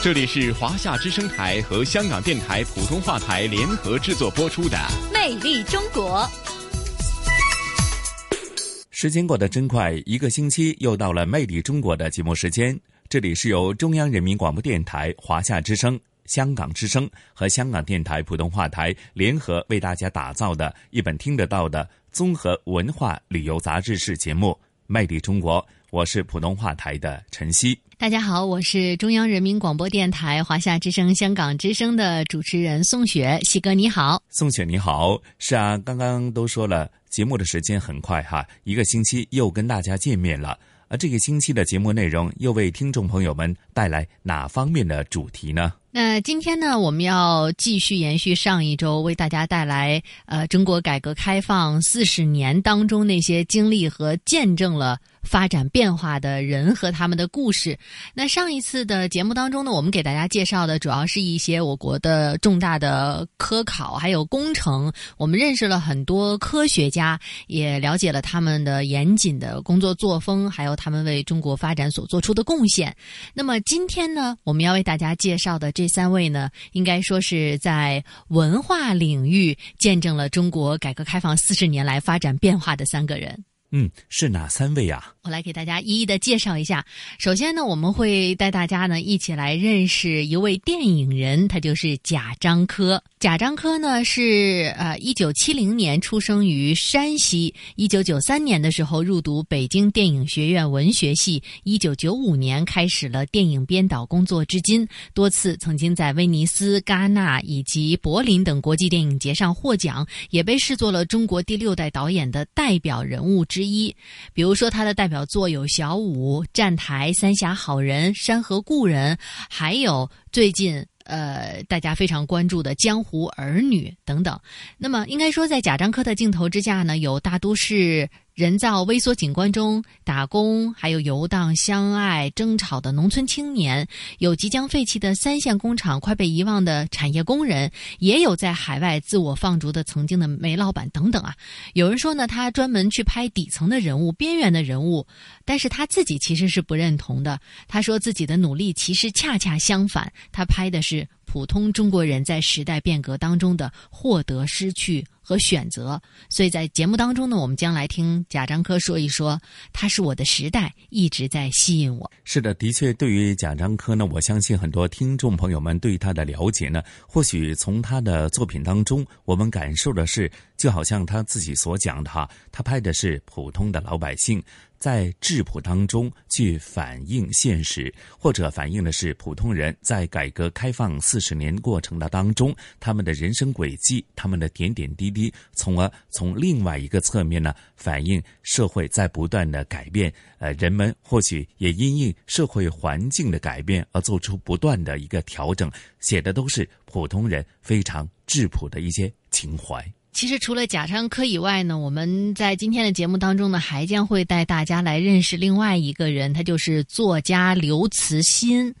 这里是华夏之声台和香港电台普通话台联合制作播出的《魅力中国》。时间过得真快，一个星期又到了《魅力中国》的节目时间。这里是由中央人民广播电台、华夏之声、香港之声和香港电台普通话台联合为大家打造的一本听得到的综合文化旅游杂志式节目《魅力中国》。我是普通话台的陈曦。大家好，我是中央人民广播电台华夏之声、香港之声的主持人宋雪。喜哥你好，宋雪你好。是啊，刚刚都说了，节目的时间很快哈，一个星期又跟大家见面了。而这个星期的节目内容又为听众朋友们带来哪方面的主题呢？那今天呢，我们要继续延续上一周，为大家带来呃中国改革开放四十年当中那些经历和见证了。发展变化的人和他们的故事。那上一次的节目当中呢，我们给大家介绍的主要是一些我国的重大的科考还有工程。我们认识了很多科学家，也了解了他们的严谨的工作作风，还有他们为中国发展所做出的贡献。那么今天呢，我们要为大家介绍的这三位呢，应该说是在文化领域见证了中国改革开放四十年来发展变化的三个人。嗯，是哪三位啊？我来给大家一一的介绍一下。首先呢，我们会带大家呢一起来认识一位电影人，他就是贾樟柯。贾樟柯呢是呃一九七零年出生于山西，一九九三年的时候入读北京电影学院文学系，一九九五年开始了电影编导工作，至今多次曾经在威尼斯、戛纳以及柏林等国际电影节上获奖，也被视作了中国第六代导演的代表人物之之一。比如说他的代表。作有小五、站台、三峡好人、山河故人，还有最近呃大家非常关注的江湖儿女等等。那么应该说，在贾樟柯的镜头之下呢，有大都市。人造微缩景观中打工，还有游荡、相爱、争吵的农村青年，有即将废弃的三线工厂、快被遗忘的产业工人，也有在海外自我放逐的曾经的煤老板等等啊。有人说呢，他专门去拍底层的人物、边缘的人物，但是他自己其实是不认同的。他说自己的努力其实恰恰相反，他拍的是普通中国人在时代变革当中的获得、失去。和选择，所以在节目当中呢，我们将来听贾樟柯说一说，他是我的时代，一直在吸引我。是的，的确，对于贾樟柯呢，我相信很多听众朋友们对他的了解呢，或许从他的作品当中，我们感受的是，就好像他自己所讲的哈，他拍的是普通的老百姓。在质朴当中去反映现实，或者反映的是普通人在改革开放四十年过程的当中，他们的人生轨迹，他们的点点滴滴，从而从另外一个侧面呢，反映社会在不断的改变，呃，人们或许也因应社会环境的改变而做出不断的一个调整，写的都是普通人非常质朴的一些情怀。其实除了贾樟柯以外呢，我们在今天的节目当中呢，还将会带大家来认识另外一个人，他就是作家刘慈欣。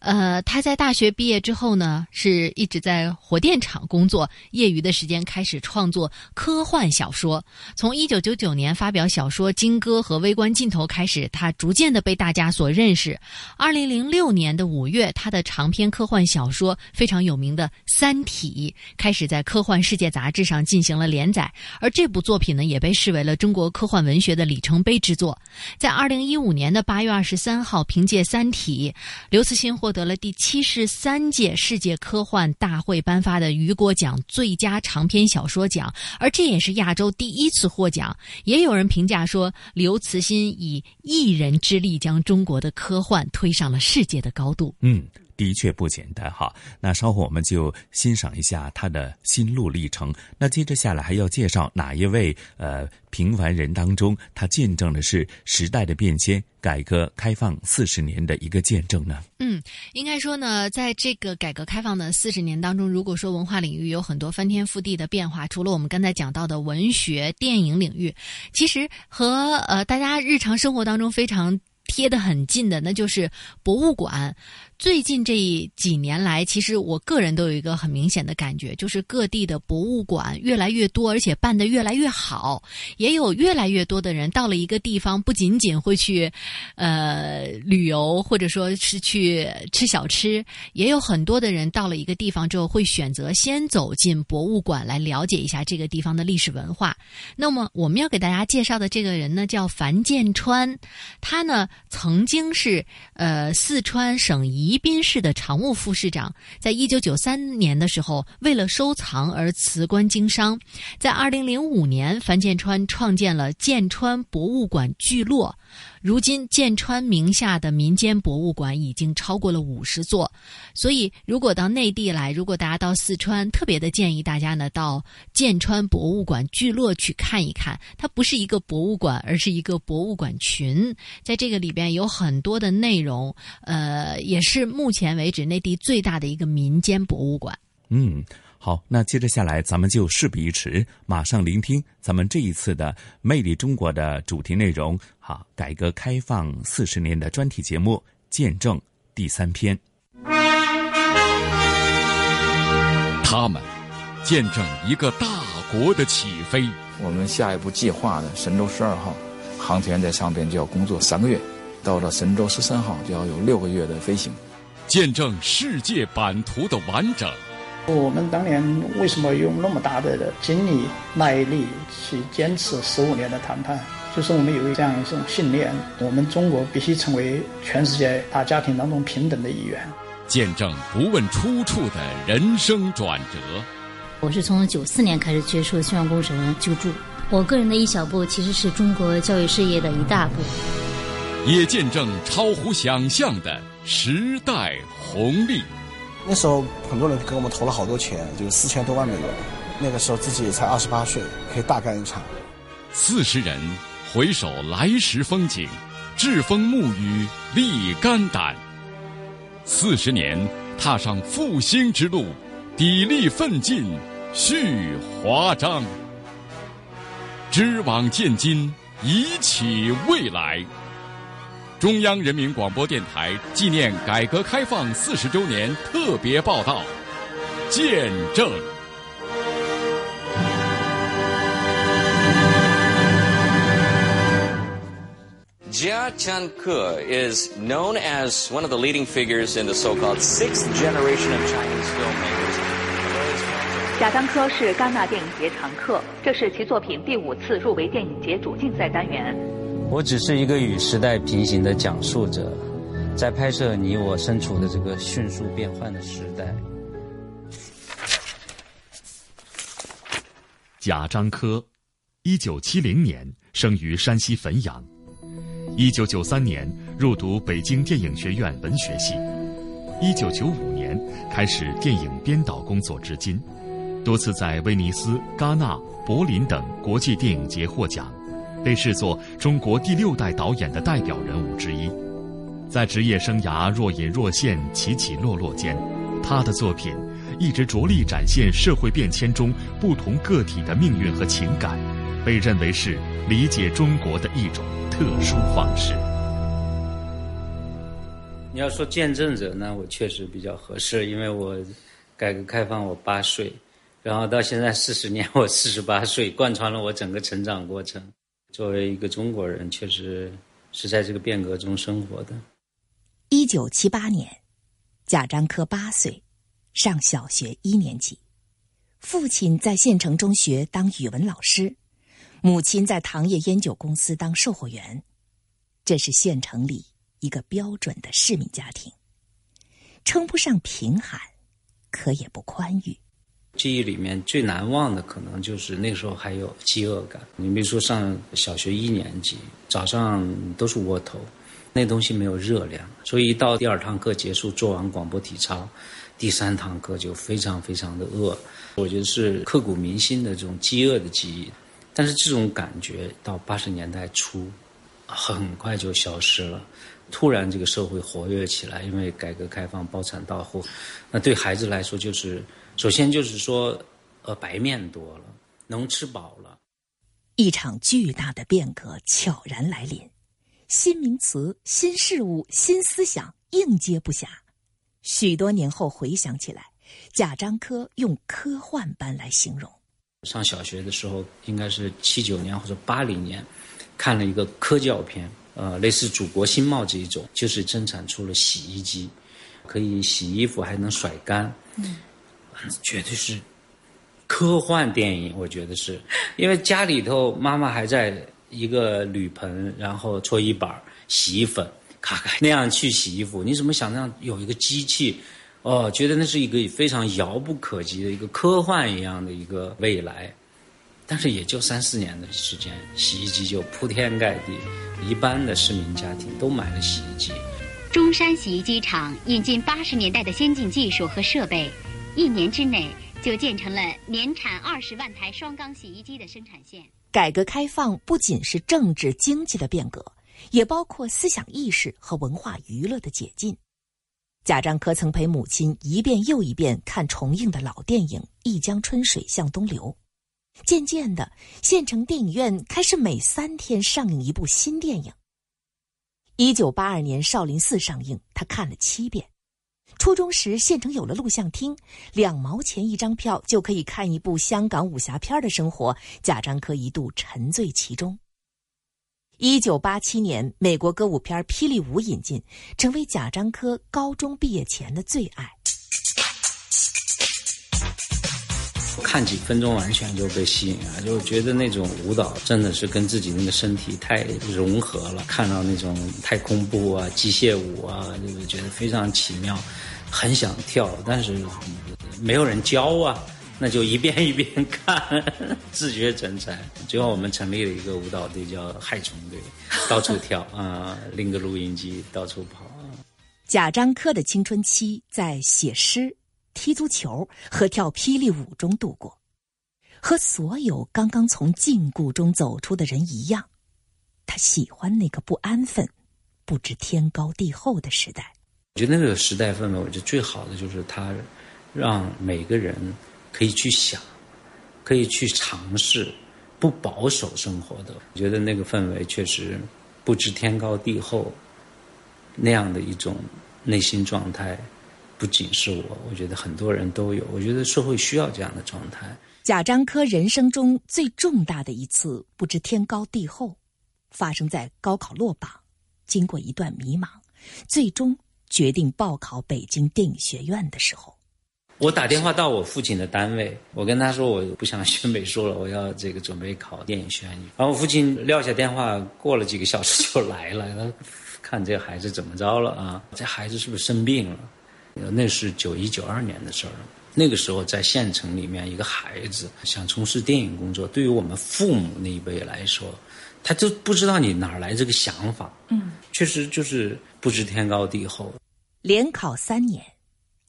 呃，他在大学毕业之后呢，是一直在火电厂工作，业余的时间开始创作科幻小说。从一九九九年发表小说《金戈》和《微观镜头》开始，他逐渐的被大家所认识。二零零六年的五月，他的长篇科幻小说非常有名的《三体》开始在《科幻世界》杂志上进行了连载，而这部作品呢，也被视为了中国科幻文学的里程碑之作。在二零一五年的八月二十三号，凭借《三体》，刘慈欣获。得了第七十三届世界科幻大会颁发的雨果奖最佳长篇小说奖，而这也是亚洲第一次获奖。也有人评价说，刘慈欣以一人之力将中国的科幻推上了世界的高度。嗯，的确不简单哈。那稍后我们就欣赏一下他的心路历程。那接着下来还要介绍哪一位呃平凡人当中，他见证的是时代的变迁，改革开放四十年的一个见证呢？嗯，应该说呢，在这个改革开放的四十年当中，如果说文化领域有很多翻天覆地的变化，除了我们刚才讲到的文学、电影领域，其实和呃大家日常生活当中非常。贴得很近的，那就是博物馆。最近这几年来，其实我个人都有一个很明显的感觉，就是各地的博物馆越来越多，而且办得越来越好。也有越来越多的人到了一个地方，不仅仅会去，呃，旅游，或者说是去吃小吃，也有很多的人到了一个地方之后，会选择先走进博物馆来了解一下这个地方的历史文化。那么我们要给大家介绍的这个人呢，叫樊建川，他呢曾经是呃四川省宜。宜宾市的常务副市长，在一九九三年的时候，为了收藏而辞官经商。在二零零五年，樊建川创建了建川博物馆聚落。如今，建川名下的民间博物馆已经超过了五十座，所以如果到内地来，如果大家到四川，特别的建议大家呢到建川博物馆聚落去看一看。它不是一个博物馆，而是一个博物馆群，在这个里边有很多的内容，呃，也是目前为止内地最大的一个民间博物馆。嗯。好，那接着下来，咱们就事不宜迟，马上聆听咱们这一次的《魅力中国》的主题内容。好，改革开放四十年的专题节目《见证》第三篇。他们见证一个大国的起飞。我们下一步计划的神舟十二号航天员在上边就要工作三个月，到了神舟十三号就要有六个月的飞行。见证世界版图的完整。我们当年为什么用那么大的精力、耐力去坚持十五年的谈判？就是我们有这样一种信念：我们中国必须成为全世界大家庭当中平等的一员。见证不问出处的人生转折。我是从九四年开始接触新闻工程救助，我个人的一小步，其实是中国教育事业的一大步。也见证超乎想象的时代红利。那时候很多人给我们投了好多钱，就是四千多万美元。那个时候自己也才二十八岁，可以大干一场。四十人回首来时风景，栉风沐雨立肝胆。四十年踏上复兴之路，砥砺奋进续华章。织网建金，以启未来。中央人民广播电台纪念改革开放四十周年特别报道，见证。Jia Tianke is known as one of the leading figures in the so-called sixth generation of Chinese filmmakers. 贾樟柯是戛纳电影节常客，这是其作品第五次入围电影节主竞赛单元。我只是一个与时代平行的讲述者，在拍摄你我身处的这个迅速变换的时代。贾樟柯，一九七零年生于山西汾阳，一九九三年入读北京电影学院文学系，一九九五年开始电影编导工作至今，多次在威尼斯、戛纳、柏林等国际电影节获奖。被视作中国第六代导演的代表人物之一，在职业生涯若隐若现、起起落落间，他的作品一直着力展现社会变迁中不同个体的命运和情感，被认为是理解中国的一种特殊方式。你要说见证者呢，我确实比较合适，因为我改革开放我八岁，然后到现在四十年，我四十八岁，贯穿了我整个成长过程。作为一个中国人，确实是在这个变革中生活的。一九七八年，贾樟柯八岁，上小学一年级，父亲在县城中学当语文老师，母亲在糖业烟酒公司当售货员。这是县城里一个标准的市民家庭，称不上贫寒，可也不宽裕。记忆里面最难忘的，可能就是那时候还有饥饿感。你比如说上小学一年级，早上都是窝头，那东西没有热量，所以一到第二堂课结束，做完广播体操，第三堂课就非常非常的饿。我觉得是刻骨铭心的这种饥饿的记忆。但是这种感觉到八十年代初，很快就消失了。突然这个社会活跃起来，因为改革开放、包产到户，那对孩子来说就是，首先就是说，呃，白面多了，能吃饱了。一场巨大的变革悄然来临，新名词、新事物、新思想应接不暇。许多年后回想起来，贾樟柯用科幻般来形容。上小学的时候，应该是七九年或者八零年，看了一个科教片，呃，类似《祖国新貌》这一种，就是生产出了洗衣机，可以洗衣服还能甩干，嗯，绝对是科幻电影。我觉得是，因为家里头妈妈还在一个铝盆，然后搓衣板、洗衣粉，咔咔那样去洗衣服。你怎么想象有一个机器？哦，觉得那是一个非常遥不可及的一个科幻一样的一个未来，但是也就三四年的时间，洗衣机就铺天盖地，一般的市民家庭都买了洗衣机。中山洗衣机厂引进八十年代的先进技术和设备，一年之内就建成了年产二十万台双缸洗衣机的生产线。改革开放不仅是政治经济的变革，也包括思想意识和文化娱乐的解禁。贾樟柯曾陪母亲一遍又一遍看重映的老电影《一江春水向东流》，渐渐的，县城电影院开始每三天上映一部新电影。一九八二年《少林寺》上映，他看了七遍。初中时，县城有了录像厅，两毛钱一张票就可以看一部香港武侠片的生活，贾樟柯一度沉醉其中。一九八七年，美国歌舞片《霹雳舞》引进，成为贾樟柯高中毕业前的最爱。看几分钟，完全就被吸引了，就觉得那种舞蹈真的是跟自己那个身体太融合了。看到那种太空步啊、机械舞啊，就是觉得非常奇妙，很想跳，但是没有人教啊。那就一遍 一遍看，自学成才。最后我们成立了一个舞蹈队，叫害虫队，到处跳 啊，拎个录音机到处跑。贾樟柯的青春期在写诗、踢足球和跳霹雳舞中度过，和所有刚刚从禁锢中走出的人一样，他喜欢那个不安分、不知天高地厚的时代。我觉得那个时代氛围，我觉得最好的就是他让每个人。可以去想，可以去尝试不保守生活的。我觉得那个氛围确实不知天高地厚，那样的一种内心状态，不仅是我，我觉得很多人都有。我觉得社会需要这样的状态。贾樟柯人生中最重大的一次不知天高地厚，发生在高考落榜，经过一段迷茫，最终决定报考北京电影学院的时候。我打电话到我父亲的单位，我跟他说我不想学美术了，我要这个准备考电影学院。然后我父亲撂下电话，过了几个小时就来了，他看这孩子怎么着了啊？这孩子是不是生病了？那是九一九二年的事儿。那个时候在县城里面，一个孩子想从事电影工作，对于我们父母那一辈来说，他就不知道你哪来这个想法。嗯，确实就是不知天高地厚。连考三年。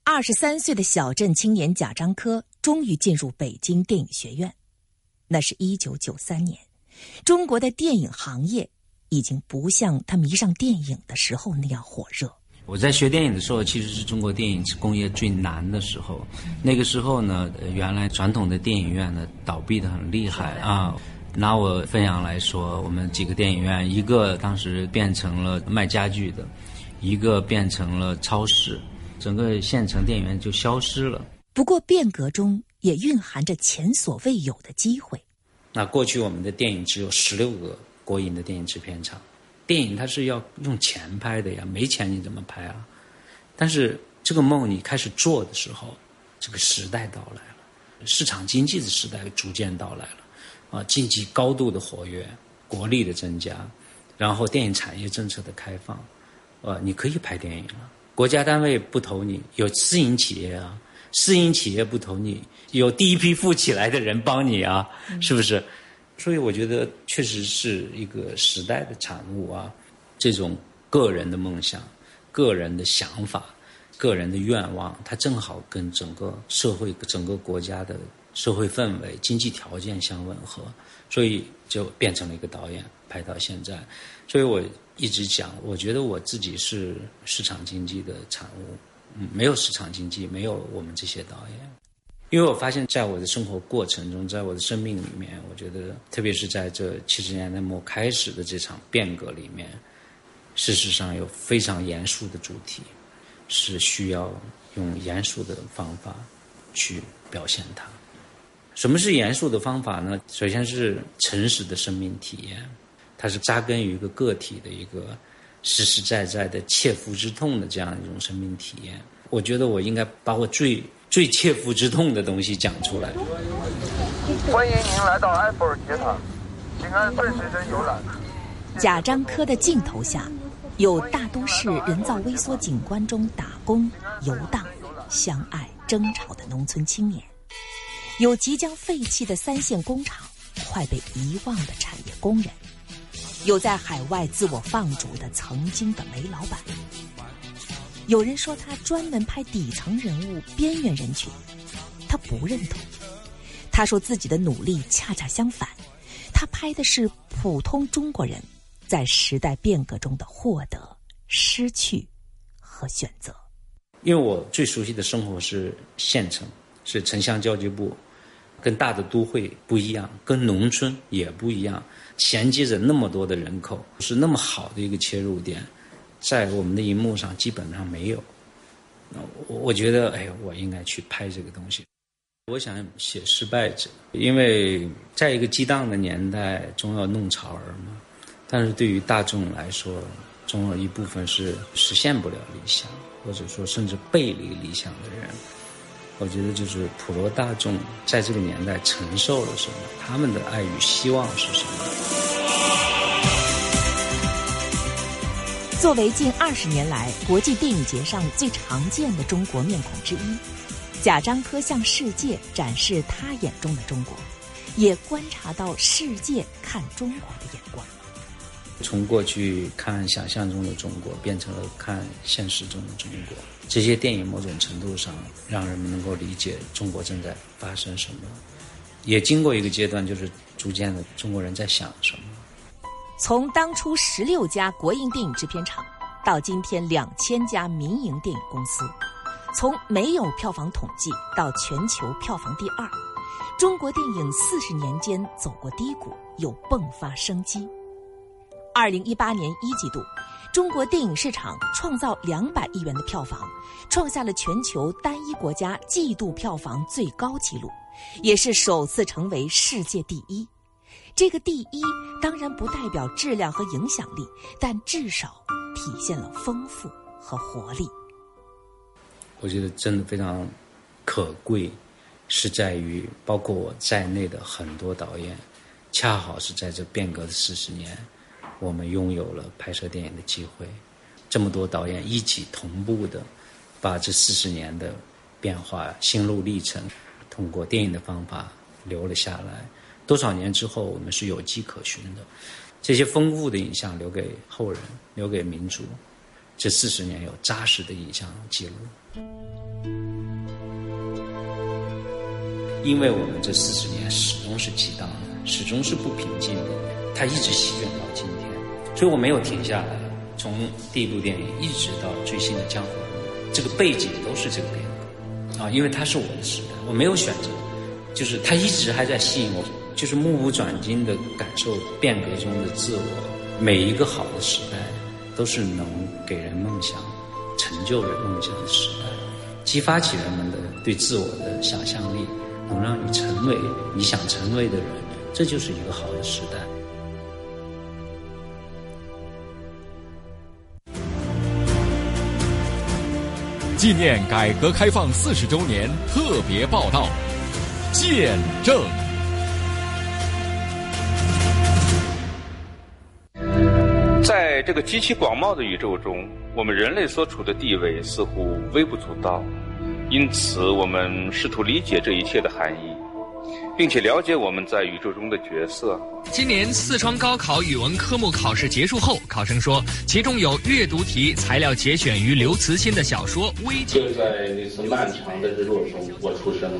二十三岁的小镇青年贾樟柯终于进入北京电影学院，那是一九九三年，中国的电影行业已经不像他迷上电影的时候那样火热。我在学电影的时候，其实是中国电影工业最难的时候。那个时候呢，原来传统的电影院呢倒闭的很厉害啊。拿我分享来说，我们几个电影院，一个当时变成了卖家具的，一个变成了超市。整个县城电影院就消失了。不过变革中也蕴含着前所未有的机会。那过去我们的电影只有十六个国营的电影制片厂，电影它是要用钱拍的呀，没钱你怎么拍啊？但是这个梦你开始做的时候，这个时代到来了，市场经济的时代逐渐到来了，啊，经济高度的活跃，国力的增加，然后电影产业政策的开放，呃，你可以拍电影了。国家单位不投你，有私营企业啊，私营企业不投你，有第一批富起来的人帮你啊，是不是？所以我觉得确实是一个时代的产物啊，这种个人的梦想、个人的想法、个人的愿望，它正好跟整个社会、整个国家的社会氛围、经济条件相吻合，所以就变成了一个导演，拍到现在。所以我一直讲，我觉得我自己是市场经济的产物，嗯，没有市场经济，没有我们这些导演。因为我发现，在我的生活过程中，在我的生命里面，我觉得，特别是在这七十年代末开始的这场变革里面，事实上有非常严肃的主题，是需要用严肃的方法去表现它。什么是严肃的方法呢？首先是诚实的生命体验，它是扎根于一个个体的一个实实在在的切肤之痛的这样一种生命体验。我觉得我应该把我最。最切肤之痛的东西讲出来。欢迎您来到埃菲尔铁塔，请按顺时针游览。贾樟柯的镜头下，有大都市人造微缩景观中打工、游荡、相爱、争吵的农村青年，有即将废弃的三线工厂、快被遗忘的产业工人，有在海外自我放逐的曾经的煤老板。有人说他专门拍底层人物、边缘人群，他不认同。他说自己的努力恰恰相反，他拍的是普通中国人在时代变革中的获得、失去和选择。因为我最熟悉的生活是县城，是城乡交接部，跟大的都会不一样，跟农村也不一样，衔接着那么多的人口，是那么好的一个切入点。在我们的荧幕上基本上没有，那我我觉得，哎，我应该去拍这个东西。我想写失败者，因为在一个激荡的年代，总要弄潮儿嘛。但是对于大众来说，总有一部分是实现不了理想，或者说甚至背离理想的人。我觉得就是普罗大众在这个年代承受了什么，他们的爱与希望是什么。作为近二十年来国际电影节上最常见的中国面孔之一，贾樟柯向世界展示他眼中的中国，也观察到世界看中国的眼光。从过去看想象中的中国，变成了看现实中的中国。这些电影某种程度上让人们能够理解中国正在发生什么，也经过一个阶段，就是逐渐的中国人在想什么。从当初十六家国营电影制片厂，到今天两千家民营电影公司，从没有票房统计到全球票房第二，中国电影四十年间走过低谷，又迸发生机。二零一八年一季度，中国电影市场创造两百亿元的票房，创下了全球单一国家季度票房最高纪录，也是首次成为世界第一。这个第一当然不代表质量和影响力，但至少体现了丰富和活力。我觉得真的非常可贵，是在于包括我在内的很多导演，恰好是在这变革的四十年，我们拥有了拍摄电影的机会。这么多导演一起同步的，把这四十年的变化心路历程，通过电影的方法留了下来。多少年之后，我们是有迹可循的。这些丰富的影像留给后人，留给民族。这四十年有扎实的影像记录。因为我们这四十年始终是激荡的，始终是不平静的，它一直席卷到今天，所以我没有停下来。从第一部电影一直到最新的《江湖》，这个背景都是这个变革啊，因为它是我的时代，我没有选择，就是它一直还在吸引我。就是目不转睛的感受变革中的自我。每一个好的时代，都是能给人梦想、成就人梦想的时代，激发起人们的对自我的想象力，能让你成为你想成为的人，这就是一个好的时代。纪念改革开放四十周年特别报道，见证。在这个极其广袤的宇宙中，我们人类所处的地位似乎微不足道，因此我们试图理解这一切的含义。并且了解我们在宇宙中的角色。今年四川高考语文科目考试结束后，考生说，其中有阅读题材料节选于刘慈欣的小说《危就在那次漫长的日落中，我出生。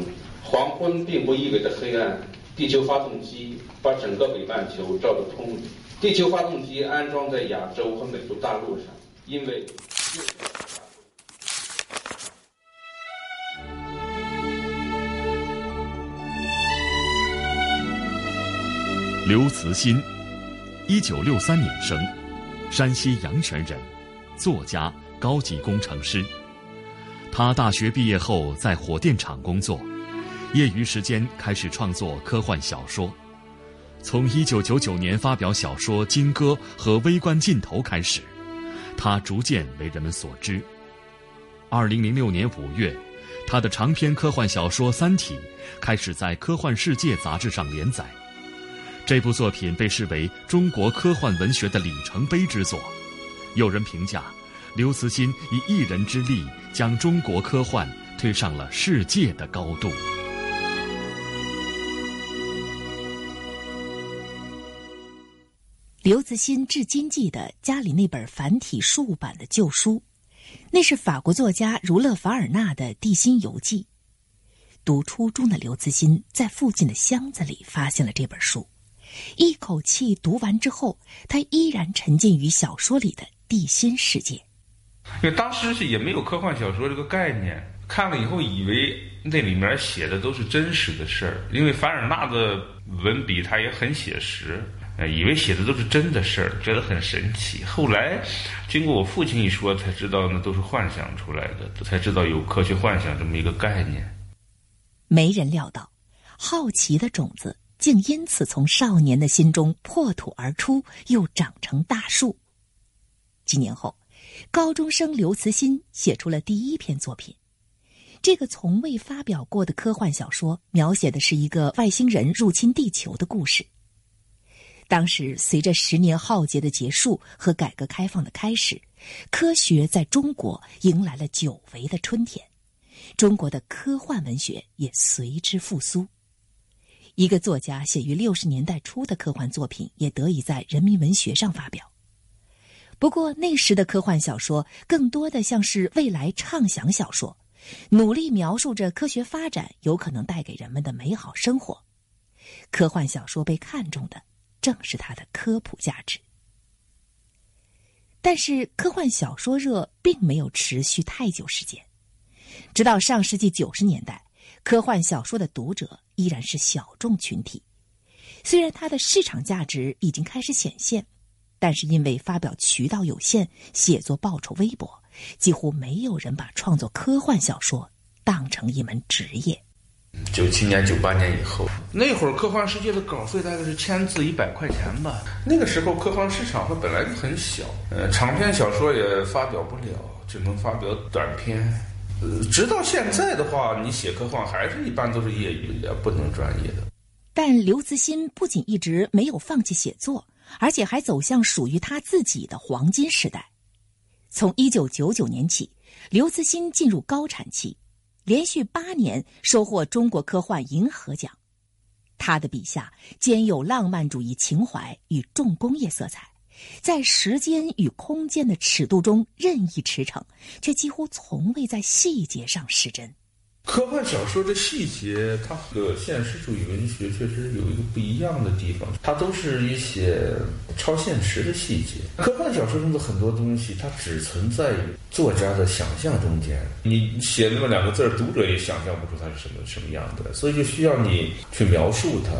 黄昏并不意味着黑暗，地球发动机把整个北半球照得通明。地球发动机安装在亚洲和美洲大陆上，因为。刘慈欣，一九六三年生，山西阳泉人，作家、高级工程师。他大学毕业后在火电厂工作，业余时间开始创作科幻小说。从一九九九年发表小说《金戈》和《微观尽头》开始，他逐渐为人们所知。二零零六年五月，他的长篇科幻小说《三体》开始在《科幻世界》杂志上连载。这部作品被视为中国科幻文学的里程碑之作。有人评价，刘慈欣以一人之力将中国科幻推上了世界的高度。刘慈欣至今记得家里那本繁体竖版的旧书，那是法国作家儒勒·凡尔纳的《地心游记》。读初中的刘慈欣在附近的箱子里发现了这本书。一口气读完之后，他依然沉浸于小说里的地心世界。因为当时是也没有科幻小说这个概念，看了以后以为那里面写的都是真实的事儿。因为凡尔纳的文笔他也很写实，呃，以为写的都是真的事儿，觉得很神奇。后来经过我父亲一说，才知道那都是幻想出来的，才知道有科学幻想这么一个概念。没人料到，好奇的种子。竟因此从少年的心中破土而出，又长成大树。几年后，高中生刘慈欣写出了第一篇作品。这个从未发表过的科幻小说，描写的是一个外星人入侵地球的故事。当时，随着十年浩劫的结束和改革开放的开始，科学在中国迎来了久违的春天，中国的科幻文学也随之复苏。一个作家写于六十年代初的科幻作品也得以在人民文学上发表。不过那时的科幻小说更多的像是未来畅想小说，努力描述着科学发展有可能带给人们的美好生活。科幻小说被看重的正是它的科普价值。但是科幻小说热并没有持续太久时间，直到上世纪九十年代。科幻小说的读者依然是小众群体，虽然它的市场价值已经开始显现，但是因为发表渠道有限，写作报酬微薄，几乎没有人把创作科幻小说当成一门职业。九七年、九八年以后，那会儿科幻世界的稿费大概是千字一百块钱吧。那个时候科幻市场它本来就很小，呃，长篇小说也发表不了，只能发表短篇。直到现在的话，你写科幻还是一般都是业余的，不能专业的。但刘慈欣不仅一直没有放弃写作，而且还走向属于他自己的黄金时代。从一九九九年起，刘慈欣进入高产期，连续八年收获中国科幻银河奖。他的笔下兼有浪漫主义情怀与重工业色彩。在时间与空间的尺度中任意驰骋，却几乎从未在细节上失真。科幻小说的细节，它和现实主义文学确实有一个不一样的地方，它都是一些超现实的细节。科幻小说中的很多东西，它只存在于作家的想象中间。你写那么两个字读者也想象不出它是什么什么样的，所以就需要你去描述它。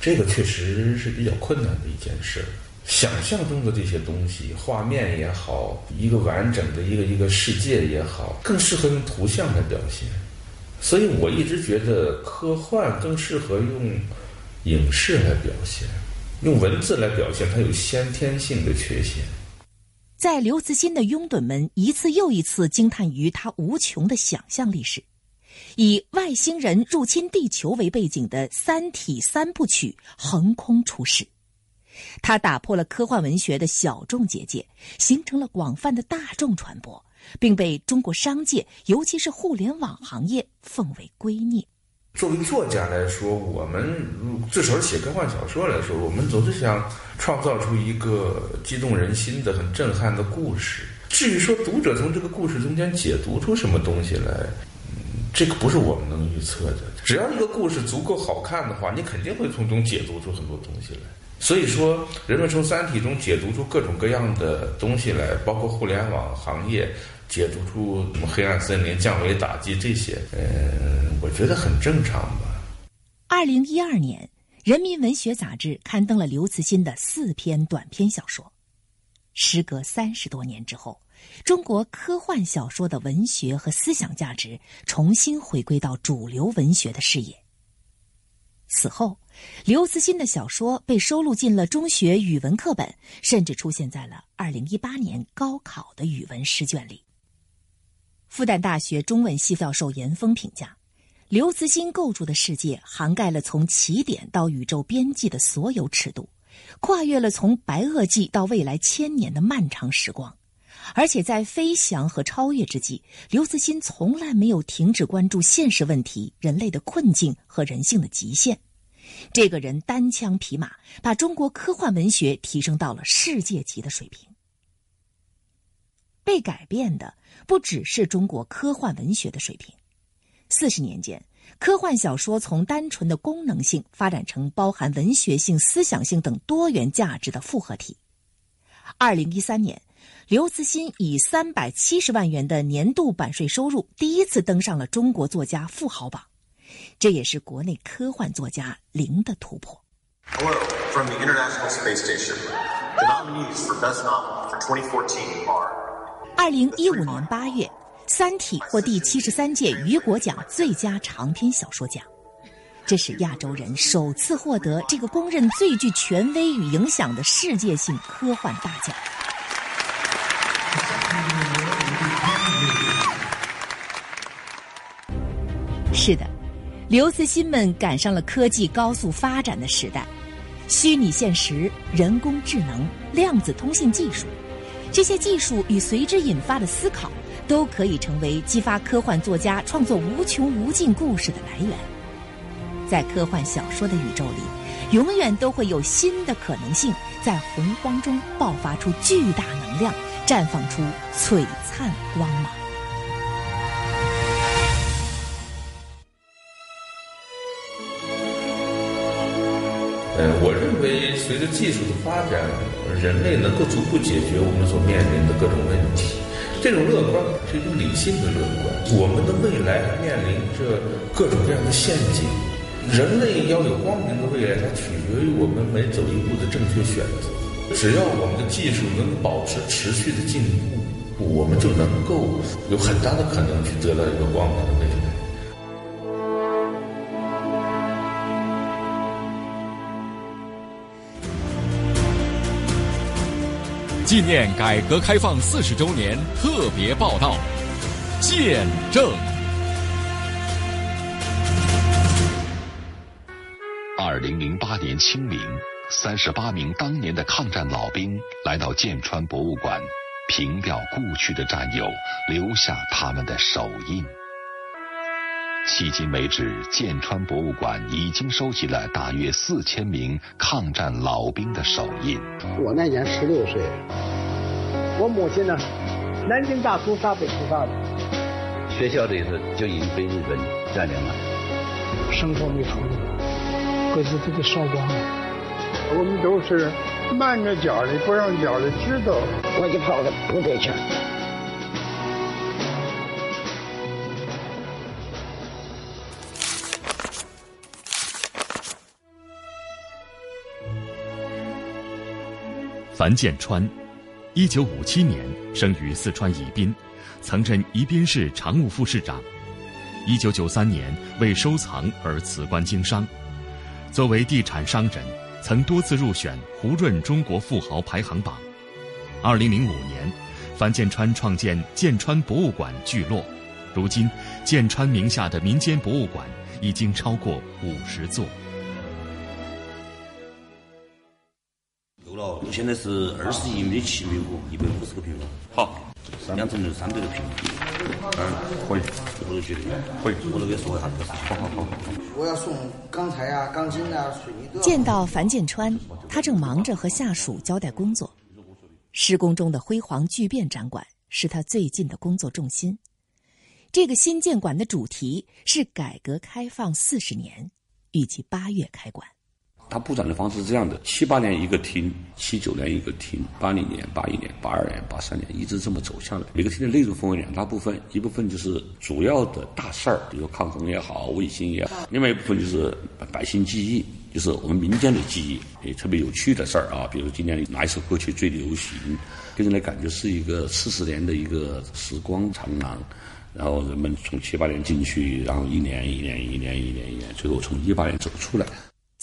这个确实是比较困难的一件事。想象中的这些东西，画面也好，一个完整的一个一个世界也好，更适合用图像来表现。所以我一直觉得科幻更适合用影视来表现，用文字来表现它有先天性的缺陷。在刘慈欣的拥趸们一次又一次惊叹于他无穷的想象力时，以外星人入侵地球为背景的《三体》三部曲横空出世。它打破了科幻文学的小众结界，形成了广泛的大众传播，并被中国商界，尤其是互联网行业奉为圭臬。作为作家来说，我们至少写科幻小说来说，我们总是想创造出一个激动人心的、很震撼的故事。至于说读者从这个故事中间解读出什么东西来，这个不是我们能预测的。只要一个故事足够好看的话，你肯定会从中解读出很多东西来。所以说，人们从《三体》中解读出各种各样的东西来，包括互联网行业。解读出什么黑暗森林、降维打击这些，嗯，我觉得很正常吧。二零一二年，《人民文学》杂志刊登了刘慈欣的四篇短篇小说。时隔三十多年之后，中国科幻小说的文学和思想价值重新回归到主流文学的视野。此后，刘慈欣的小说被收录进了中学语文课本，甚至出现在了二零一八年高考的语文试卷里。复旦大学中文系教授严峰评价，刘慈欣构筑的世界涵盖了从起点到宇宙边际的所有尺度，跨越了从白垩纪到未来千年的漫长时光，而且在飞翔和超越之际，刘慈欣从来没有停止关注现实问题、人类的困境和人性的极限。这个人单枪匹马，把中国科幻文学提升到了世界级的水平。被改变的不只是中国科幻文学的水平。四十年间，科幻小说从单纯的功能性发展成包含文学性、思想性等多元价值的复合体。二零一三年，刘慈欣以三百七十万元的年度版税收入，第一次登上了中国作家富豪榜，这也是国内科幻作家零的突破。Hello from the International Space Station. The nominees for Best Novel for 2014 are. 二零一五年八月，《三体》获第七十三届雨果奖最佳长篇小说奖，这是亚洲人首次获得这个公认最具权威与影响的世界性科幻大奖。是的，刘慈欣们赶上了科技高速发展的时代，虚拟现实、人工智能、量子通信技术。这些技术与随之引发的思考，都可以成为激发科幻作家创作无穷无尽故事的来源。在科幻小说的宇宙里，永远都会有新的可能性在洪荒中爆发出巨大能量，绽放出璀璨光芒。呃，我认为随着技术的发展。人类能够逐步解决我们所面临的各种问题，这种乐观是一种理性的乐观。我们的未来面临着各种各样的陷阱，人类要有光明的未来，它取决于我们每走一步的正确选择。只要我们的技术能保持持续的进步，我们就能够有很大的可能去得到一个光明的未来。纪念改革开放四十周年特别报道，见证。二零零八年清明，三十八名当年的抗战老兵来到剑川博物馆，凭吊故去的战友，留下他们的手印。迄今为止，剑川博物馆已经收集了大约四千名抗战老兵的手印。我那年十六岁，我母亲呢，南京大屠杀被屠杀的，学校这次就已经被日本占领了，生活没出路，各自都给烧光了。我们都是慢着脚的，不让脚的知道，我就跑到部队去。樊建川，一九五七年生于四川宜宾，曾任宜宾市常务副市长。一九九三年为收藏而辞官经商。作为地产商人，曾多次入选胡润中国富豪排行榜。二零零五年，樊建川创建建川博物馆聚落。如今，建川名下的民间博物馆已经超过五十座。了，现在是二十一米的七米五，一百五十个平方。好，两层楼三百个平方。嗯，可以，我都觉得可以，我都给说一下这个事情。好好好好。我要送钢材啊、钢筋啊、水泥都。见到樊建川，他正忙着和下属交代工作。施工中的辉煌巨变展馆是他最近的工作重心。这个新建馆的主题是改革开放四十年，预计八月开馆。它布展的方式是这样的：七八年一个厅，七九年一个厅，八零年、八一年、八二年、八三年，一直这么走下来。每个厅的内容分为两大部分，一部分就是主要的大事儿，比如抗洪也好、卫星也好；另外一部分就是百姓记忆，就是我们民间的记忆，也特别有趣的事儿啊。比如今年哪一首歌曲最流行，给人的感觉是一个四十年的一个时光长廊。然后人们从七八年进去，然后一年一年一年一年一年，最后从一八年走出来。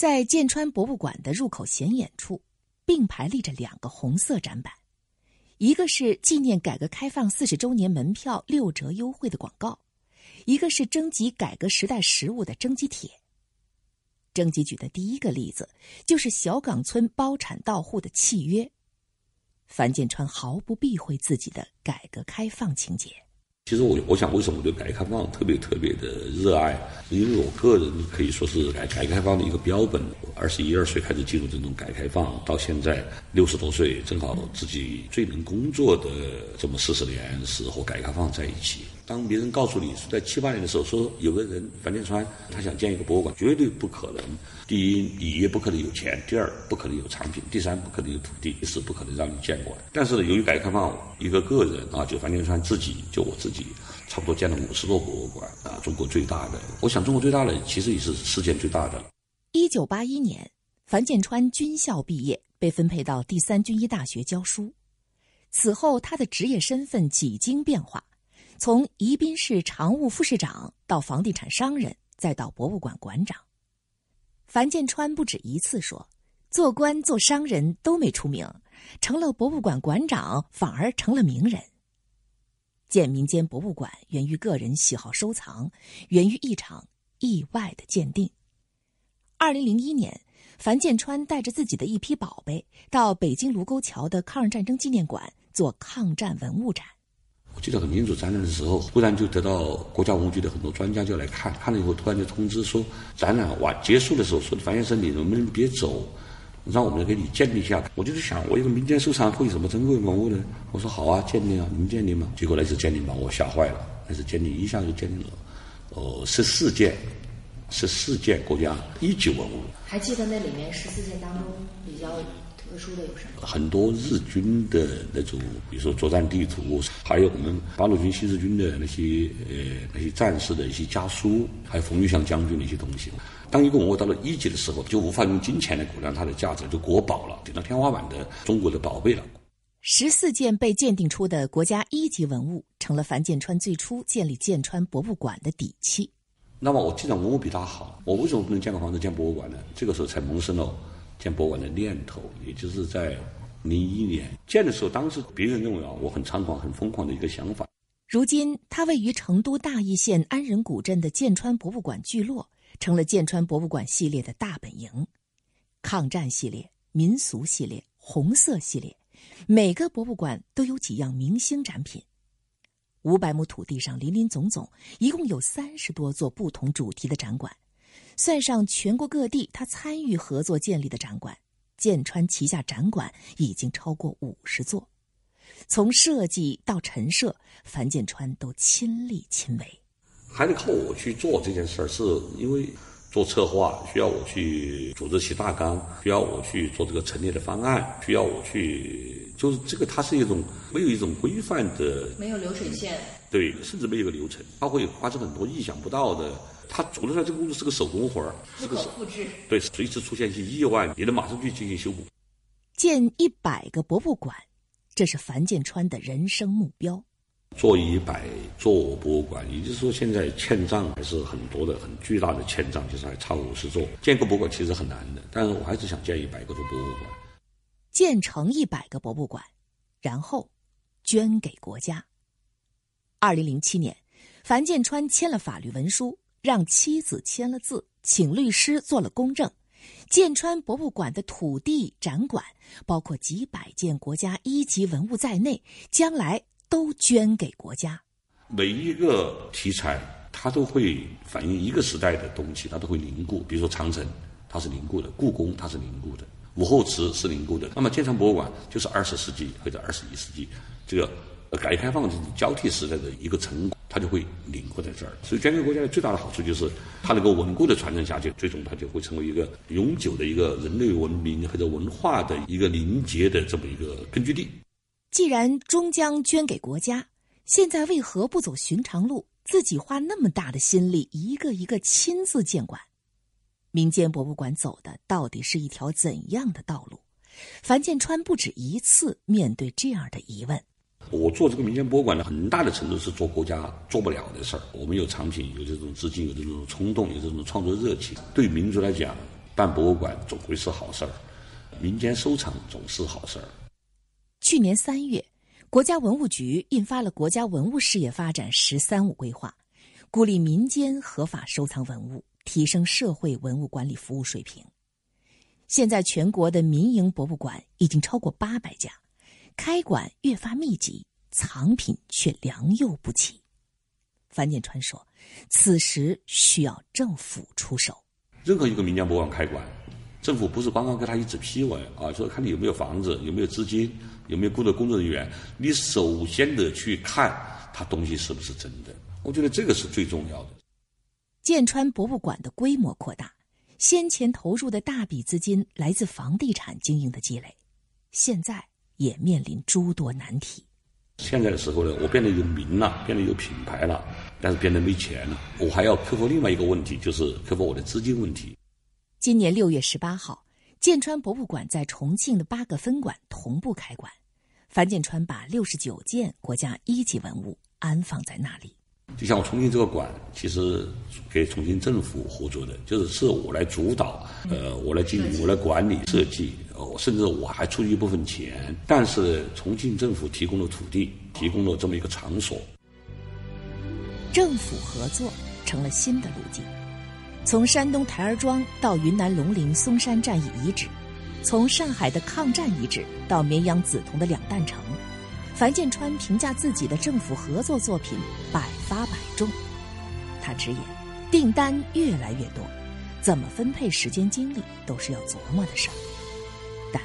在建川博物馆的入口显眼处，并排立着两个红色展板，一个是纪念改革开放四十周年门票六折优惠的广告，一个是征集改革时代实物的征集帖。征集举的第一个例子就是小岗村包产到户的契约。樊建川毫不避讳自己的改革开放情节。其实我我想，为什么我对改革开放特别特别的热爱？因为我个人可以说是改改革开放的一个标本。二十一二岁开始进入这种改革开放，到现在六十多岁，正好自己最能工作的这么四十年，是和改革开放在一起。当别人告诉你在七八年的时候说有个人樊建川他想建一个博物馆，绝对不可能。第一，你也不可能有钱；第二，不可能有产品；第三，不可能有土地；第四，不可能让你建过来。但是呢，由于改革开放，一个个人啊，就樊建川自己，就我自己，差不多建了五十座博物馆啊，中国最大的。我想，中国最大的其实也是世界最大的。一九八一年，樊建川军校毕业，被分配到第三军医大学教书。此后，他的职业身份几经变化。从宜宾市常务副市长到房地产商人，再到博物馆馆长，樊建川不止一次说，做官做商人都没出名，成了博物馆馆长反而成了名人。建民间博物馆源于个人喜好收藏，源于一场意外的鉴定。二零零一年，樊建川带着自己的一批宝贝到北京卢沟桥的抗日战争纪念馆做抗战文物展。我记得很清楚，展览的时候，忽然就得到国家文物局的很多专家就来看，看了以后突然就通知说，展览完结束的时候说，樊先生你能不能别走，让我们给你鉴定一下。我就在想，我一个民间收藏会有什么珍贵文物呢？我说好啊，鉴定啊，你们鉴定嘛。结果那次鉴定把我吓坏了，那次鉴定一下就鉴定了，哦，十四件，十四件国家一级文物。还记得那里面十四件当中比较。特殊的有什么？很多日军的那种，比如说作战地图，还有我们八路军新四军的那些呃那些战士的一些家书，还有冯玉祥将军的一些东西。当一个文物到了一级的时候，就无法用金钱来估量它的价值，就国宝了，顶到天花板的中国的宝贝了。十四件被鉴定出的国家一级文物，成了樊建川最初建立建川博物馆的底气。那么我既然文物比他好，我为什么不能建个房子建博物馆呢？这个时候才萌生了。建博物馆的念头，也就是在零一年建的时候，当时别人认为啊，我很猖狂、很疯狂的一个想法。如今，它位于成都大邑县安仁古镇的建川博物馆聚落，成了建川博物馆系列的大本营。抗战系列、民俗系列、红色系列，每个博物馆都有几样明星展品。五百亩土地上，林林总总，一共有三十多座不同主题的展馆。算上全国各地他参与合作建立的展馆，建川旗下展馆已经超过五十座。从设计到陈设，樊建川都亲力亲为。还得靠我去做这件事儿，是因为做策划需要我去组织起大纲，需要我去做这个陈列的方案，需要我去，就是这个它是一种没有一种规范的，没有流水线，对，甚至没有一个流程，它会发生很多意想不到的。他做出来这个工作是个手工活儿，不可复制。对，随时出现一些意外，你能马上去进行修补。建一百个博物馆，这是樊建川的人生目标。做一百座博物馆，也就是说，现在欠账还是很多的，很巨大的欠账，就是还差五十座。建个博物馆其实很难的，但是我还是想建一百个座博物馆。建成一百个博物馆，然后捐给国家。二零零七年，樊建川签了法律文书。让妻子签了字，请律师做了公证。建川博物馆的土地、展馆，包括几百件国家一级文物在内，将来都捐给国家。每一个题材它都会反映一个时代的东西，它都会凝固。比如说长城，它是凝固的；故宫它是凝固的；武后祠是凝固的。那么建川博物馆就是二十世纪或者二十一世纪这个改革开放交替时代的一个成果，它就会凝固在这儿。所以捐给国家的最大的好处就是它能够稳固的传承下去，最终它就会成为一个永久的一个人类文明或者文化的一个凝结的这么一个根据地。既然终将捐给国家，现在为何不走寻常路，自己花那么大的心力，一个一个亲自建馆？民间博物馆走的到底是一条怎样的道路？樊建川不止一次面对这样的疑问。我做这个民间博物馆呢，很大的程度是做国家做不了的事儿。我们有产品，有这种资金，有这种冲动，有这种创作热情。对民族来讲，办博物馆总归是好事儿，民间收藏总是好事儿。去年三月，国家文物局印发了《国家文物事业发展“十三五”规划》，鼓励民间合法收藏文物，提升社会文物管理服务水平。现在，全国的民营博物馆已经超过八百家，开馆越发密集，藏品却良莠不齐。樊建川说：“此时需要政府出手。任何一个民间博物馆开馆，政府不是光光给他一纸批文啊，说看你有没有房子，有没有资金。”有没有雇的工作人员？你首先得去看他东西是不是真的？我觉得这个是最重要的。建川博物馆的规模扩大，先前投入的大笔资金来自房地产经营的积累，现在也面临诸多难题。现在的时候呢，我变得有名了，变得有品牌了，但是变得没钱了。我还要克服另外一个问题，就是克服我的资金问题。今年六月十八号，建川博物馆在重庆的八个分馆同步开馆。樊建川把六十九件国家一级文物安放在那里。就像我重庆这个馆，其实给重庆政府合作的，就是是我来主导，呃，我来经营，我来管理设计，哦，甚至我还出一部分钱。但是重庆政府提供了土地，提供了这么一个场所，政府合作成了新的路径。从山东台儿庄到云南龙陵松山战役遗址。从上海的抗战遗址到绵阳梓潼的两弹城，樊建川评价自己的政府合作作品百发百中。他直言，订单越来越多，怎么分配时间精力都是要琢磨的事儿。但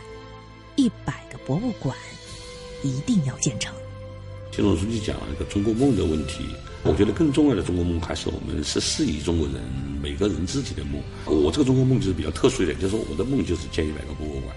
一百个博物馆一定要建成。习总书记讲了一个中国梦的问题，我觉得更重要的中国梦还是我们十四亿中国人每个人自己的梦。我这个中国梦就是比较特殊一点，就是我的梦就是建一百个博物馆。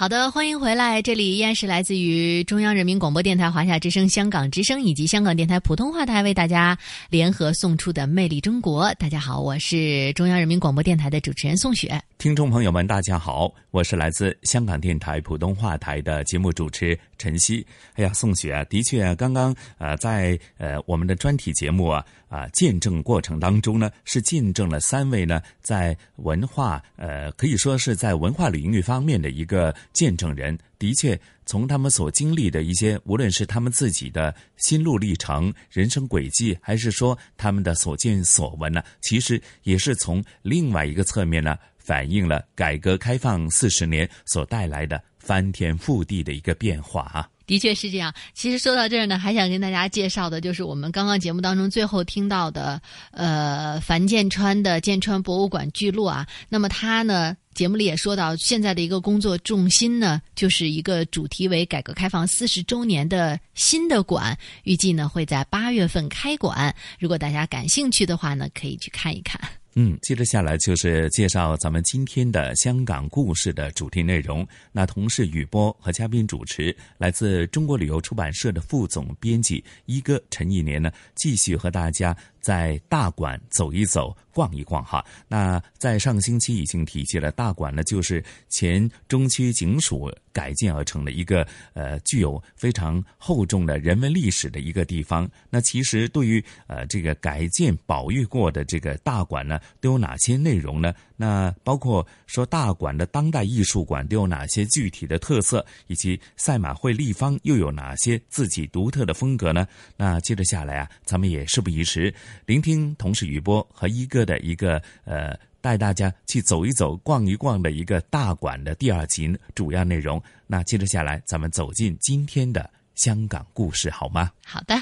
好的，欢迎回来，这里依然是来自于中央人民广播电台华夏之声、香港之声以及香港电台普通话台为大家联合送出的《魅力中国》。大家好，我是中央人民广播电台的主持人宋雪。听众朋友们，大家好，我是来自香港电台普通话台的节目主持陈曦。哎呀，宋雪啊，的确，刚刚呃，在呃我们的专题节目啊。啊，见证过程当中呢，是见证了三位呢，在文化呃，可以说是在文化领域方面的一个见证人。的确，从他们所经历的一些，无论是他们自己的心路历程、人生轨迹，还是说他们的所见所闻呢，其实也是从另外一个侧面呢，反映了改革开放四十年所带来的翻天覆地的一个变化啊。的确是这样。其实说到这儿呢，还想跟大家介绍的，就是我们刚刚节目当中最后听到的，呃，樊建川的建川博物馆聚落啊。那么他呢，节目里也说到，现在的一个工作重心呢，就是一个主题为改革开放四十周年的新的馆，预计呢会在八月份开馆。如果大家感兴趣的话呢，可以去看一看。嗯，接着下来就是介绍咱们今天的香港故事的主题内容。那同事雨波和嘉宾主持，来自中国旅游出版社的副总编辑一哥陈一年呢，继续和大家在大馆走一走、逛一逛哈。那在上星期已经提及了，大馆呢就是前中区警署改建而成的一个呃具有非常厚重的人文历史的一个地方。那其实对于呃这个改建保育过的这个大馆呢。都有哪些内容呢？那包括说大馆的当代艺术馆都有哪些具体的特色，以及赛马会立方又有哪些自己独特的风格呢？那接着下来啊，咱们也事不宜迟，聆听同事雨波和一哥的一个呃，带大家去走一走、逛一逛的一个大馆的第二集主要内容。那接着下来，咱们走进今天的香港故事，好吗？好的。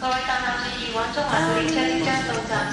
各位乘客注意，往中环列車即將到站，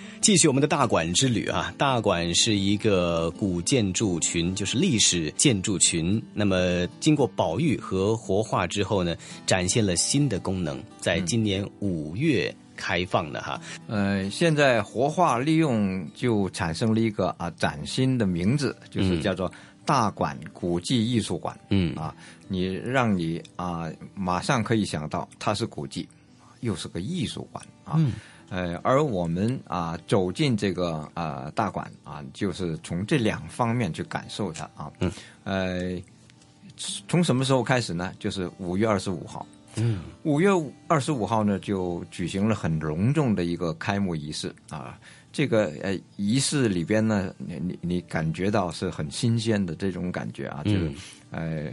繼續我们的大馆之旅啊！大馆是一个古建筑群，就是历史建筑群。那么经过保育和活化之后呢，展现了新的功能，在今年五月开放的哈。呃，现在活化利用就产生了一个啊崭新的名字，就是叫做大馆古迹艺术馆。嗯啊，你让你啊马上可以想到它是古迹，又是个艺术馆啊。嗯呃，而我们啊走进这个啊大馆啊，就是从这两方面去感受它啊。嗯。呃，从什么时候开始呢？就是五月二十五号。嗯。五月二十五号呢，就举行了很隆重的一个开幕仪式啊。这个呃仪式里边呢，你你你感觉到是很新鲜的这种感觉啊。就是呃，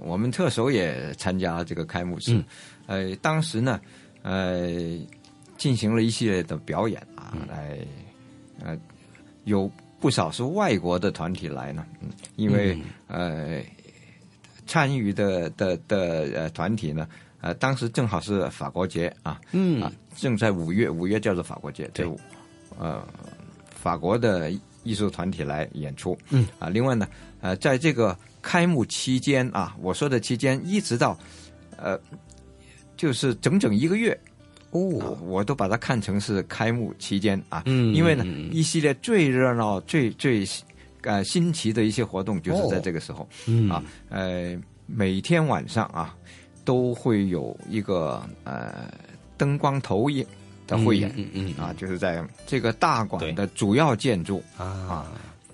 我们特首也参加这个开幕式。嗯。呃，当时呢，呃。進行了一系列的表演啊，来，呃，有不少是外国的团体来呢，嗯，因为呃参与的的的呃团体呢，呃当时正好是法国节啊，嗯。啊，正在五月，五月叫做法国节，对，呃，法国的艺术团体来演出，嗯。啊，另外呢，呃，在这个开幕期间啊，我说的期间一直到，呃，就是整整一个月。哦，我都把它看成是开幕期间啊，嗯，因为呢，一系列最热闹、最最，呃新奇的一些活动，就是在这个时候，嗯。啊，呃，每天晚上啊，都会有一个呃灯光投影的汇演，嗯嗯，啊，就是在这个大馆的主要建筑啊。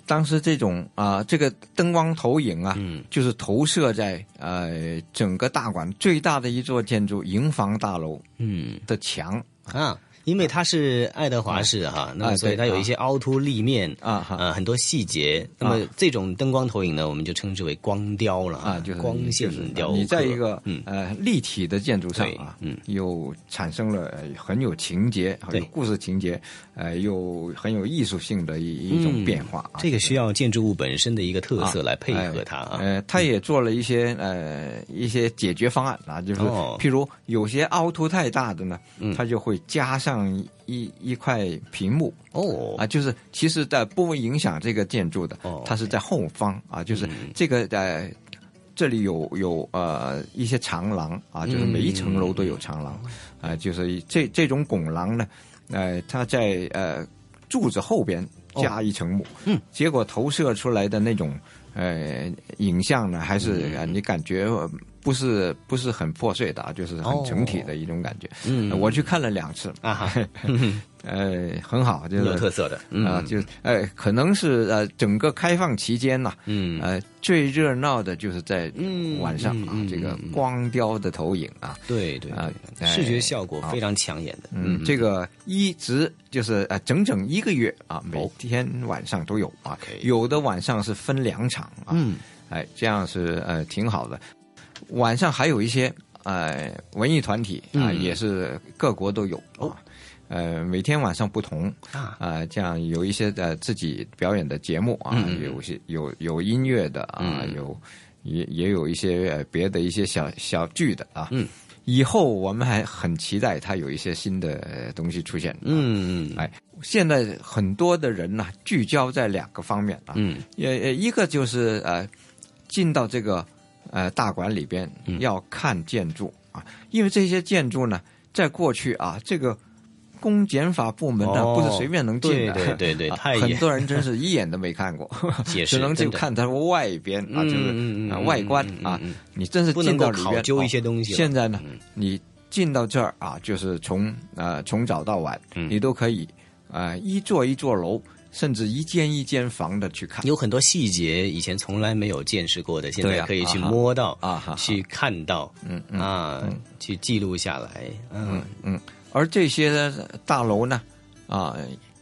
當時這種啊、呃，這個燈光投影啊，嗯，就是投射在呃整个大馆最大的一座建筑——营房大楼嗯。的墙。啊。因为它是爱德华式哈，那么所以它有一些凹凸立面啊，呃，很多细节。那么这种灯光投影呢，我们就称之为光雕了啊，就是光线雕刻。你在一个呃立体的建筑上啊，嗯，又产生了很有情节、很有故事情节，呃，又很有艺术性的一一种变化。这个需要建筑物本身的一个特色来配合它啊。呃，它也做了一些呃一些解决方案啊，就是譬如有些凹凸太大的呢，它就会加上。上一一块屏幕哦。啊，就是其实的不影响这个建筑的，它是在后方啊，就是这个呃，这里有有呃一些长廊啊，就是每一层楼都有长廊啊，就是这这种拱廊呢，呃，它在呃柱子后边加一层幕，嗯，结果投射出来的那种呃影像呢，还是你感覺。不是不是很破碎的啊，就是很整体的一种感觉。哦、嗯，我去看了两次。啊，呃，很好，就是有特色的啊，就呃，可能是呃，整个开放期间呐，嗯，呃，最热闹的就是在晚上啊，这个光雕的投影啊，对对啊，视觉效果非常抢眼的，嗯，这个一直就是呃，整整一个月啊，每天晚上都有啊，有的晚上是分两场啊，嗯，哎，这样是呃挺好的，晚上还有一些呃文艺团体啊，也是各国都有啊。呃，每天晚上不同啊，这样有一些呃自己表演的节目啊，有些有有音乐的啊，有也也有一些别的一些小小剧的啊。嗯，以后我们还很期待它有一些新的东西出现。嗯嗯，哎，现在很多的人呢聚焦在两个方面啊，嗯，也一个就是呃进到这个呃大馆里边要看建筑啊，因为这些建筑呢在过去啊这个。公检法部门呢，不是随便能进的。对对对，很多人真是一眼都没看过，只能就看它外边啊，就是外观啊。你真是进到里边，究一些东西。现在呢，你进到这儿啊，就是从呃从早到晚，你都可以啊一座一座楼，甚至一间一间房的去看。有很多细节以前从来没有见识过的，现在可以去摸到啊，去看到，嗯啊，去记录下来，嗯嗯。而这些大楼呢，啊，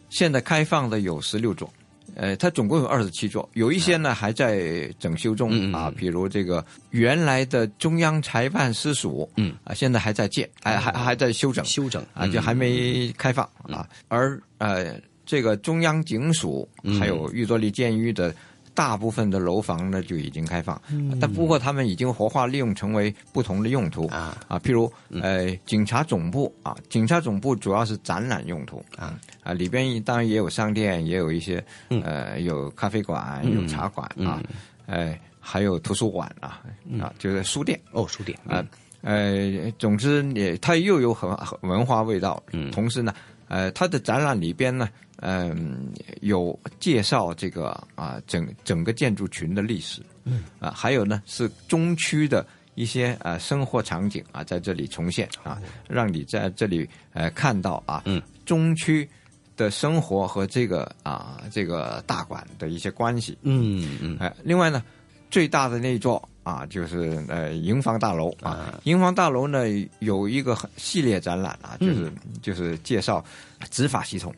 现在开放的有十六座，呃，它总共有二十七座，有一些呢还在整修中啊，比如这个原来的中央裁判司署，嗯，啊，现在还在建，还还还在修整，修整啊，就还没开放啊。而呃，这个中央警署还有玉作利监狱的。大部分的楼房呢就已经开放，但不过他们已经活化利用成为不同的用途。啊。啊，譬如呃警察总部啊，警察总部主要是展览用途。啊。啊，里边当然也有商店，也有一些呃有咖啡馆、有茶馆啊，呃还有图书馆啊啊，就是书店。哦，书店啊呃，总之也它又有很文化味道，同时呢呃它的展览里边呢。嗯，有介绍这个啊，整整个建筑群的历史，嗯。啊，还有呢是中区的一些啊生活场景啊，在这里重现啊，让你在这里呃看到啊，嗯，中区的生活和这个啊这个大馆的一些关系，嗯嗯，哎，另外呢，最大的那座啊，就是呃营房大楼啊，营房大楼呢有一个系列展览啊，就是就是介绍执法系统。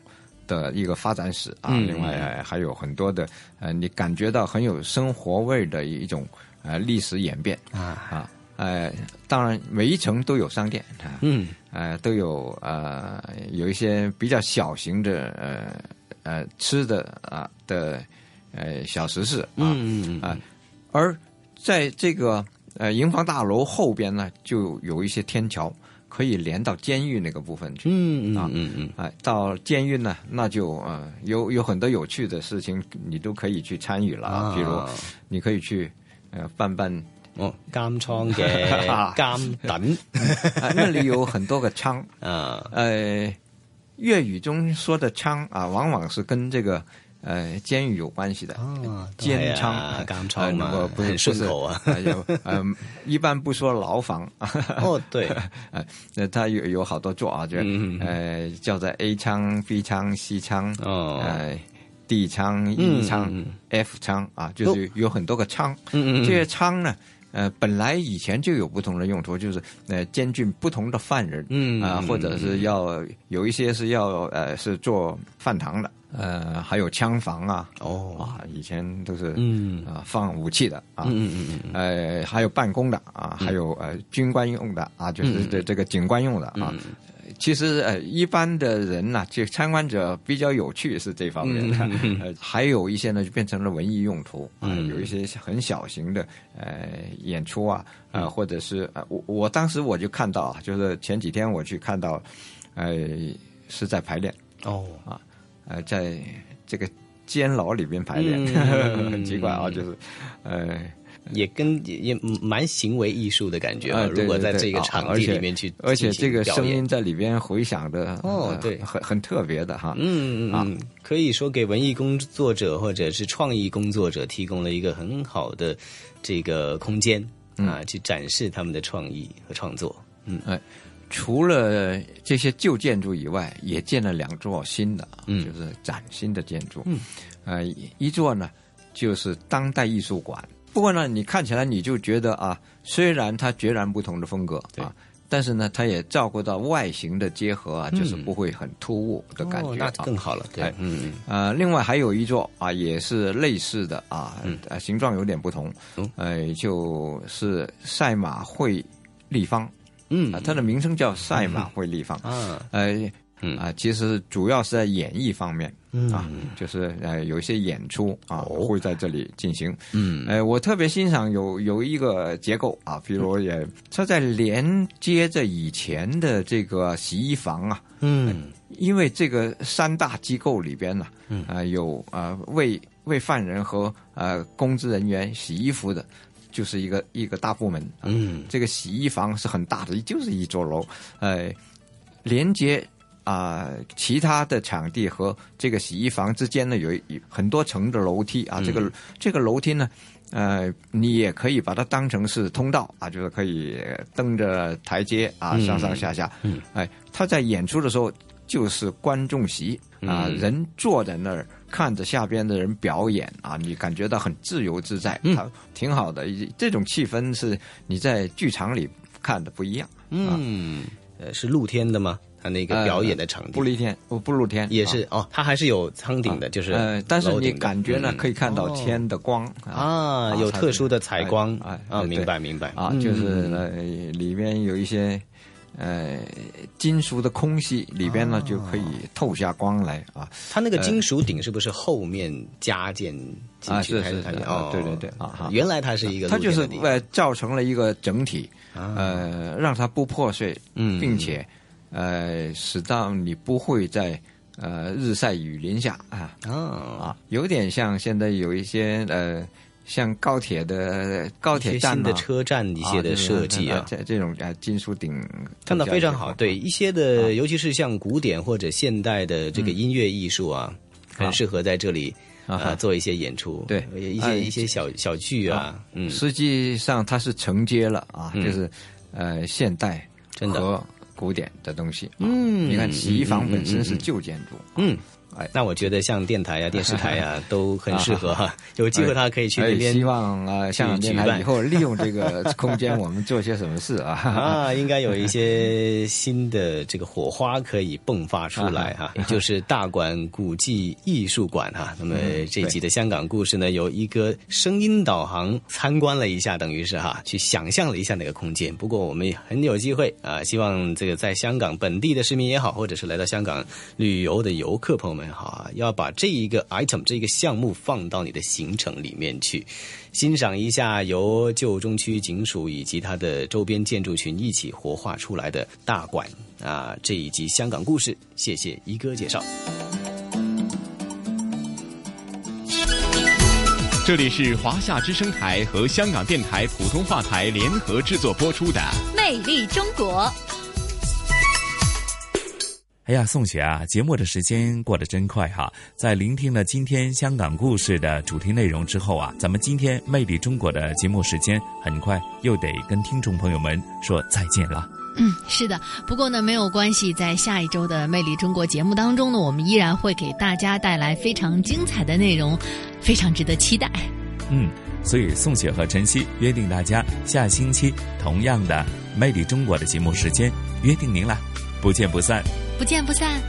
的一个发展史啊，另外还有很多的呃，你感觉到很有生活味的一种呃历史演变啊。啊呃，当然每一层都有商店啊，嗯。呃都有呃有一些比较小型的呃呃吃的啊的呃小食肆啊啊，而在这个呃营房大楼后边呢，就有一些天桥。可以连到监狱那个部分去，嗯嗯嗯嗯，哎，到监狱呢，那就呃有有很多有趣的事情，你都可以去参与了，比如你可以去呃办办哦。监仓嘅 监等，那里有很多个仓。啊，呃，粤语中说的仓啊，往往是跟这个。呃，监狱有关系的，监仓，监仓嘛，不是顺口啊。嗯，一般不说牢房。哦，对，呃，那它有有好多座啊，就呃叫做 A 仓、B 仓、C 仓，哦，呃，D 仓、E 仓、F 仓啊，就是有很多个仓。嗯嗯，这些仓呢，呃，本来以前就有不同的用途，就是呃监禁不同的犯人，嗯啊，或者是要有一些是要呃是做饭堂的。呃，还有枪房啊，哦啊，以前都是嗯啊放武器的啊，嗯嗯嗯，呃，还有办公的啊，还有呃军官用的啊，就是这这个警官用的啊。其实呃，一般的人呢，就参观者比较有趣是这方面的，呃，还有一些呢就变成了文艺用途啊，有一些很小型的呃演出啊，啊，或者是呃，我我当时我就看到啊，就是前几天我去看到，呃，是在排练。哦。啊。呃，在这个监牢里边排练，很奇怪啊，就是，呃，也跟也蛮行为艺术的感觉啊。如果在这个场地里面去，而且这个声音在里边回响的，哦，对，很很特别的哈。嗯嗯嗯，可以说给文艺工作者或者是创意工作者提供了一个很好的这个空间啊，去展示他们的创意和创作。嗯，哎。除了这些旧建筑以外，也建了两座新的，嗯，就是崭新的建筑。嗯，呃，一座呢就是当代艺术馆。不过呢，你看起来你就觉得啊，虽然它截然不同的风格啊，但是呢，它也照顾到外形的结合啊，就是不会很突兀的感觉，那更好了。对，嗯。呃，另外还有一座啊，也是类似的啊，呃，形状有点不同，呃，就是赛马会立方。嗯，它的名称叫赛马会立方。嗯，呃，啊，其实主要是在演艺方面啊，嗯就是呃有一些演出啊会在这里进行。嗯，呃，我特别欣赏有有一个结构啊，比如也它在连接着以前的这个洗衣房啊。嗯，因为这个三大机构里边呢，啊有啊为为犯人和呃公职人员洗衣服的。就是一个一个大部门，嗯，这个洗衣房是很大的，就是一座楼，呃，连接啊、呃、其他的场地和这个洗衣房之间呢有很多层的楼梯啊，嗯、这个这个楼梯呢，呃，你也可以把它当成是通道啊，就是可以登着台阶啊上上下下，嗯，哎，他在演出的时候就是观众席啊、嗯，人坐在那儿。看着下边的人表演啊，你感觉到很自由自在，嗯，挺好的。这种气氛是你在剧场里看的不一样。嗯，呃，是露天的吗？他那个表演的场地、呃、不露天，不不露天，也是、啊、哦，它还是有舱顶的，就是呃，但是你感觉呢，嗯、可以看到天的光、哦、啊，有特殊的采光啊啊，明白明白。啊，就是呃里面有一些。呃，金属的空隙里边呢，就可以透下光来啊。它那个金属顶是不是后面加建进去？啊，是是是，哦，对对对啊，原来它是一个，它就是呃造成了一个整体，呃，让它不破碎，嗯，并且呃，使到你不会在呃日晒雨淋下啊啊，有点像现在有一些呃。像高铁的高铁站、的车站一些的设计啊，这这种啊金属顶看到非常好。对一些的，尤其是像古典或者现代的这个音乐艺术啊，很适合在这里啊做一些演出。对一些一些小小剧啊，嗯，实际上它是承接了啊，就是呃现代真的和古典的东西。嗯，你看洗衣房本身是旧建筑，嗯。哎，那我觉得像电台呀、电视台呀 都很适合哈。有机会他可以去那边。希望啊，香港电台以后利用这个空间，我们做些什么事啊？啊，应该有一些新的这个火花可以迸发出来哈。也 就是大馆古迹艺术馆哈。那么这一集的香港故事呢，有一个声音导航参观了一下，等于是哈，去想象了一下那个空间。不过我们很有机会啊，希望这个在香港本地的市民也好，或者是来到香港旅游的游客朋友们。好啊，要把这一个 item 这个项目放到你的行程里面去，欣赏一下由旧中区警署以及它的周边建筑群一起活化出来的大馆啊！这一集香港故事，谢谢一哥介绍。这里是华夏之声台和香港电台普通话台联合制作播出的《魅力中国》。哎呀，宋雪啊，节目的时间过得真快哈！在聆听了今天香港故事的主题内容之后啊，咱们今天《魅力中国》的节目时间很快又得跟听众朋友们说再见了。嗯，是的。不过呢，没有关系，在下一周的《魅力中国》节目当中呢，我们依然会给大家带来非常精彩的内容，非常值得期待。嗯，所以宋雪和晨曦约定大家下星期同样的《魅力中国》的节目时间，约定您了，不见不散。不见不散。